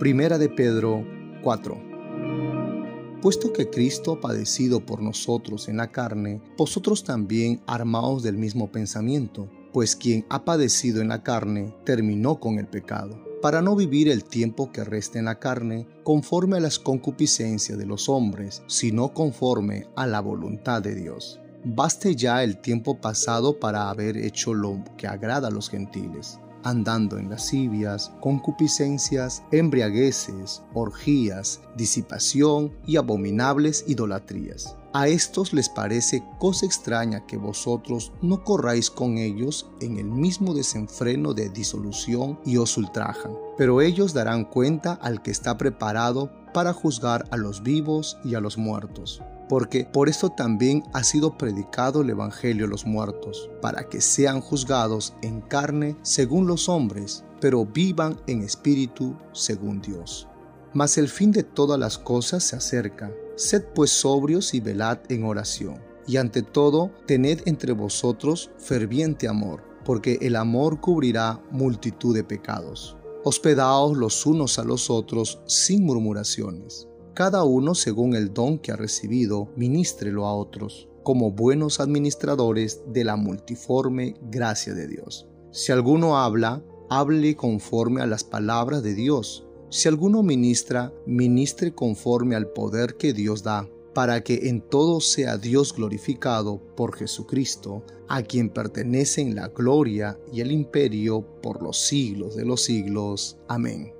Primera de Pedro 4. Puesto que Cristo ha padecido por nosotros en la carne, vosotros también armaos del mismo pensamiento, pues quien ha padecido en la carne terminó con el pecado, para no vivir el tiempo que resta en la carne conforme a las concupiscencias de los hombres, sino conforme a la voluntad de Dios. Baste ya el tiempo pasado para haber hecho lo que agrada a los gentiles andando en lascivias, concupiscencias, embriagueces, orgías, disipación y abominables idolatrías. A estos les parece cosa extraña que vosotros no corráis con ellos en el mismo desenfreno de disolución y os ultrajan. Pero ellos darán cuenta al que está preparado para juzgar a los vivos y a los muertos porque por esto también ha sido predicado el Evangelio a los muertos, para que sean juzgados en carne según los hombres, pero vivan en espíritu según Dios. Mas el fin de todas las cosas se acerca. Sed pues sobrios y velad en oración. Y ante todo, tened entre vosotros ferviente amor, porque el amor cubrirá multitud de pecados. Hospedaos los unos a los otros sin murmuraciones cada uno según el don que ha recibido, ministrelo a otros, como buenos administradores de la multiforme gracia de Dios. Si alguno habla, hable conforme a las palabras de Dios. Si alguno ministra, ministre conforme al poder que Dios da, para que en todo sea Dios glorificado por Jesucristo, a quien pertenecen la gloria y el imperio por los siglos de los siglos. Amén.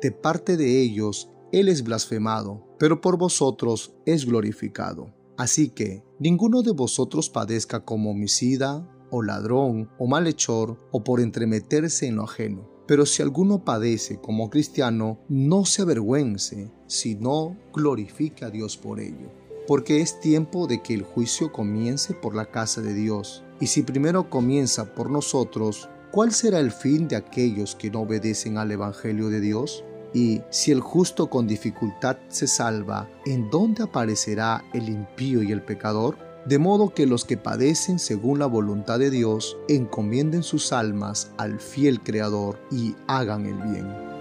de parte de ellos Él es blasfemado, pero por vosotros es glorificado. Así que ninguno de vosotros padezca como homicida, o ladrón, o malhechor, o por entremeterse en lo ajeno. Pero si alguno padece como cristiano, no se avergüence, sino glorifique a Dios por ello. Porque es tiempo de que el juicio comience por la casa de Dios. Y si primero comienza por nosotros, ¿cuál será el fin de aquellos que no obedecen al Evangelio de Dios? Y si el justo con dificultad se salva, ¿en dónde aparecerá el impío y el pecador? De modo que los que padecen según la voluntad de Dios encomienden sus almas al fiel Creador y hagan el bien.